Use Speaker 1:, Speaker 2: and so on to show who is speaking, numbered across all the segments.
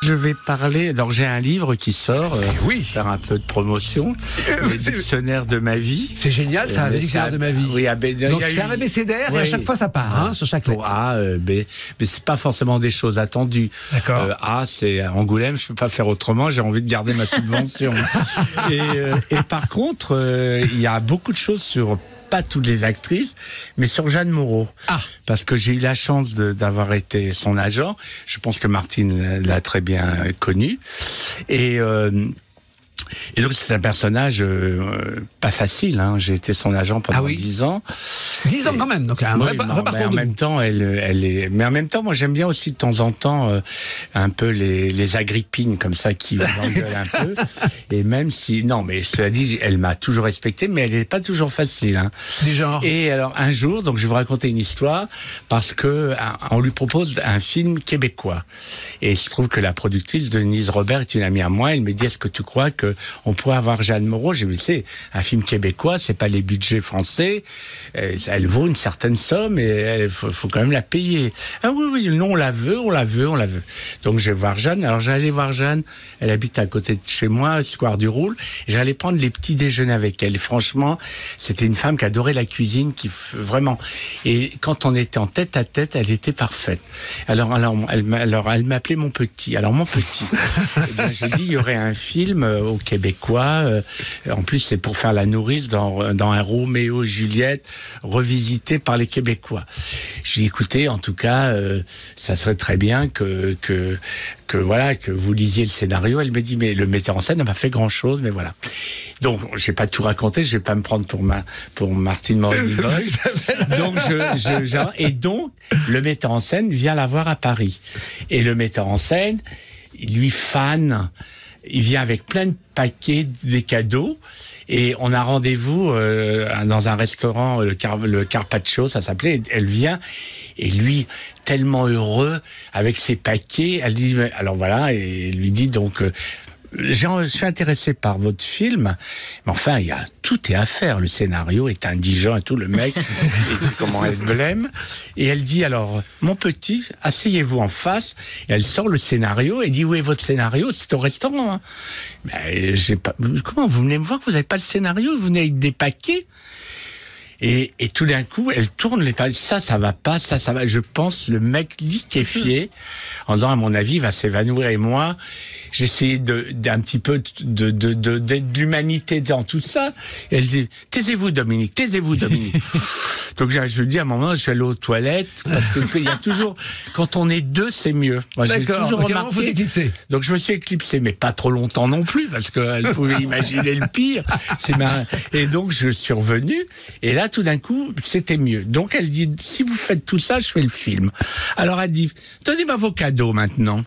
Speaker 1: Je vais parler. Donc j'ai un livre qui sort. euh,
Speaker 2: oui.
Speaker 1: Faire un peu de promotion. Le
Speaker 2: c'est-
Speaker 1: dictionnaire de ma vie.
Speaker 2: C'est génial, c'est
Speaker 1: Euh,
Speaker 2: un
Speaker 1: mais
Speaker 2: dictionnaire
Speaker 1: ça-
Speaker 2: de ma vie.
Speaker 1: Oui, ah, ben, il y a
Speaker 2: Donc c'est un abécédaire et à
Speaker 1: Oui.
Speaker 2: chaque fois ça part, hein, sur chaque
Speaker 1: Pour
Speaker 2: lettre.
Speaker 1: A, euh, B, mais c'est pas forcément des choses attendues.
Speaker 2: D'accord.
Speaker 1: Euh, A, c'est à Angoulême, je peux pas faire autrement, j'ai envie de garder ma subvention. et, euh, et par contre, euh, il y a beaucoup de choses sur pas toutes les actrices, mais sur Jeanne Moreau.
Speaker 2: Ah.
Speaker 1: Parce que j'ai eu la chance d'avoir été son agent. Je pense que Martine l'a très bien connu. Et euh, et donc c'est un personnage euh, pas facile. Hein. J'ai été son agent pendant
Speaker 2: Ah oui.
Speaker 1: dix ans.
Speaker 2: 10 ans quand même, donc un vrai,
Speaker 1: Oui, non,
Speaker 2: vrai
Speaker 1: mais en même temps, elle, elle est. Mais en même temps, moi, j'aime bien aussi de temps en temps euh, un peu les, les agrippines comme ça qui m'engueulent un peu. Et même si, non, mais cela dit, elle m'a toujours respecté, mais elle n'est pas toujours facile. Hein.
Speaker 2: du genre.
Speaker 1: Et alors un jour, donc je vais vous raconter une histoire parce que un- on lui propose un film québécois. Et il se trouve que la productrice Denise Robert est une amie à moi. Elle me dit est-ce que tu crois que on pourrait avoir Jeanne Moreau J'ai dit c'est un film québécois, c'est pas les budgets français. Euh, Elle vaut une certaine somme et il faut, faut quand même la payer. Ah oui oui non on la veut, on la veut, on la veut. Donc je vais voir Jeanne. Alors j'allais voir Jeanne. Elle habite à côté de chez moi, Square du Roule. J'allais prendre les petits déjeuners avec elle. Et franchement, c'était une femme qui adorait la cuisine, qui vraiment. Et quand on était en tête à tête, elle était parfaite. Alors, alors, elle, alors, elle m'appelait mon petit. Alors mon petit. Eh bien, je dis, il y aurait un film euh, au Québécois. euh, en plus, c'est pour faire la nourrice dans, dans un Roméo et Juliette revisité par les Québécois. J'ai écouté, en tout cas, euh, ça serait très bien que que que voilà que vous lisiez le scénario. Elle me dit, mais le metteur en scène n'a pas fait grand chose, mais voilà. Donc, j'ai pas tout raconté, je vais pas me prendre pour ma pour Martine morini Donc, je, je, je- et donc, le metteur en scène vient la voir à Paris. Et le metteur en scène, il lui fan. Il vient avec plein de paquets, des cadeaux. Et on a rendez-vous euh, dans un restaurant, le, Car- Carpaccio, ça s'appelait. Elle vient et lui, tellement heureux avec ses paquets, elle dit, alors voilà, et lui dit donc, euh, je suis intéressé par votre film, mais enfin, il y a tout est à faire. Le scénario est indigent et tout. Le mec, et comment elle blême. Et elle dit alors, mon petit, asseyez-vous en face. Et elle sort le scénario et dit où est votre scénario? C'est au restaurant. Hein. Ben, j'ai pas. Comment vous venez me voir que vous n'avez pas le scénario? Vous venez avec des paquets et, et tout d'un coup, elle tourne les pages. Ça, ça va pas, ça, ça va. Je pense le mec liquéfié, en disant, à mon avis, il va s'évanouir. Et moi, de, d'un petit peu de, de, de, d'être de l'humanité dans tout ça. Et elle dit, taisez-vous, Dominique, taisez-vous, Dominique. Donc, je je dis, à un moment, je suis allé aux toilettes, parce que il y a toujours, quand on est deux, c'est mieux. Moi, j'ai toujours
Speaker 2: donc
Speaker 1: remarqué. Donc je me suis éclipsé, mais pas trop longtemps non plus, parce qu'elle pouvait imaginer le pire. C'est. Et donc je suis revenu, et là tout d'un coup, c'était mieux. Donc elle dit, si vous faites tout ça, je fais le film. Alors elle dit, donnez-moi vos cadeaux maintenant.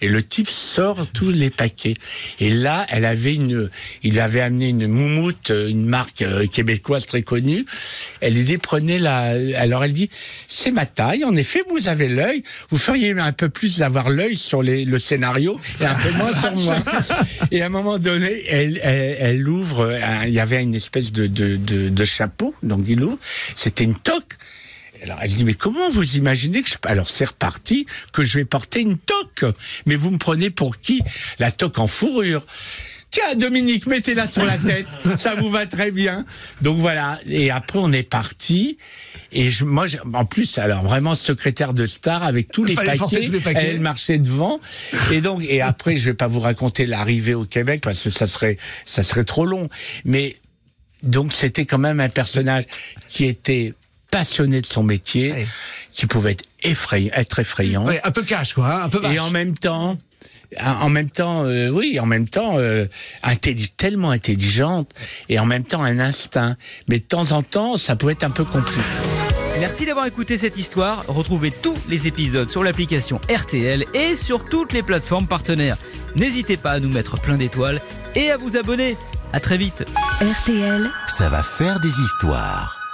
Speaker 1: Et le type sort tous les paquets. Et là, elle avait une, il avait amené une moumoute, euh, une marque euh, québécoise très connue. Elle lui dit, prenez la, alors elle dit, c'est ma taille, en effet, vous avez l'œil, vous feriez un peu plus d'avoir l'œil sur les, le scénario et un peu moins sur moi. Et à un moment donné, elle, elle, elle ouvre, il y avait une espèce de, de, de, de chapeau, donc il ouvre, c'était une toque. Alors elle dit mais comment vous imaginez que je alors c'est reparti que je vais porter une toque? Mais vous me prenez pour qui? La toque en fourrure Tiens, Dominique, mettez-la sur la tête, ça vous va très bien. Donc voilà. Et après, on est parti. Et je, moi, en plus, alors vraiment secrétaire de star avec tous les, paquets,
Speaker 2: tous les paquets.
Speaker 1: Elle marchait devant. Et donc, et après, je vais pas vous raconter l'arrivée au Québec parce que ça serait, ça serait trop long. Mais donc, c'était quand même un personnage qui était passionné de son métier,
Speaker 2: Ouais.
Speaker 1: qui pouvait être effrayant, être effrayant.
Speaker 2: Ouais, un peu cash, quoi, hein, un peu vache.
Speaker 1: Et en même temps, en même temps, euh, oui, en même temps, euh, intelli- tellement intelligente et en même temps un instinct. Mais de temps en temps, ça peut être un peu compliqué.
Speaker 3: Merci d'avoir écouté cette histoire. Retrouvez tous les épisodes sur l'application RTL et sur toutes les plateformes partenaires. N'hésitez pas à nous mettre plein d'étoiles et à vous abonner. À très vite.
Speaker 4: RTL.
Speaker 5: Ça va faire des histoires.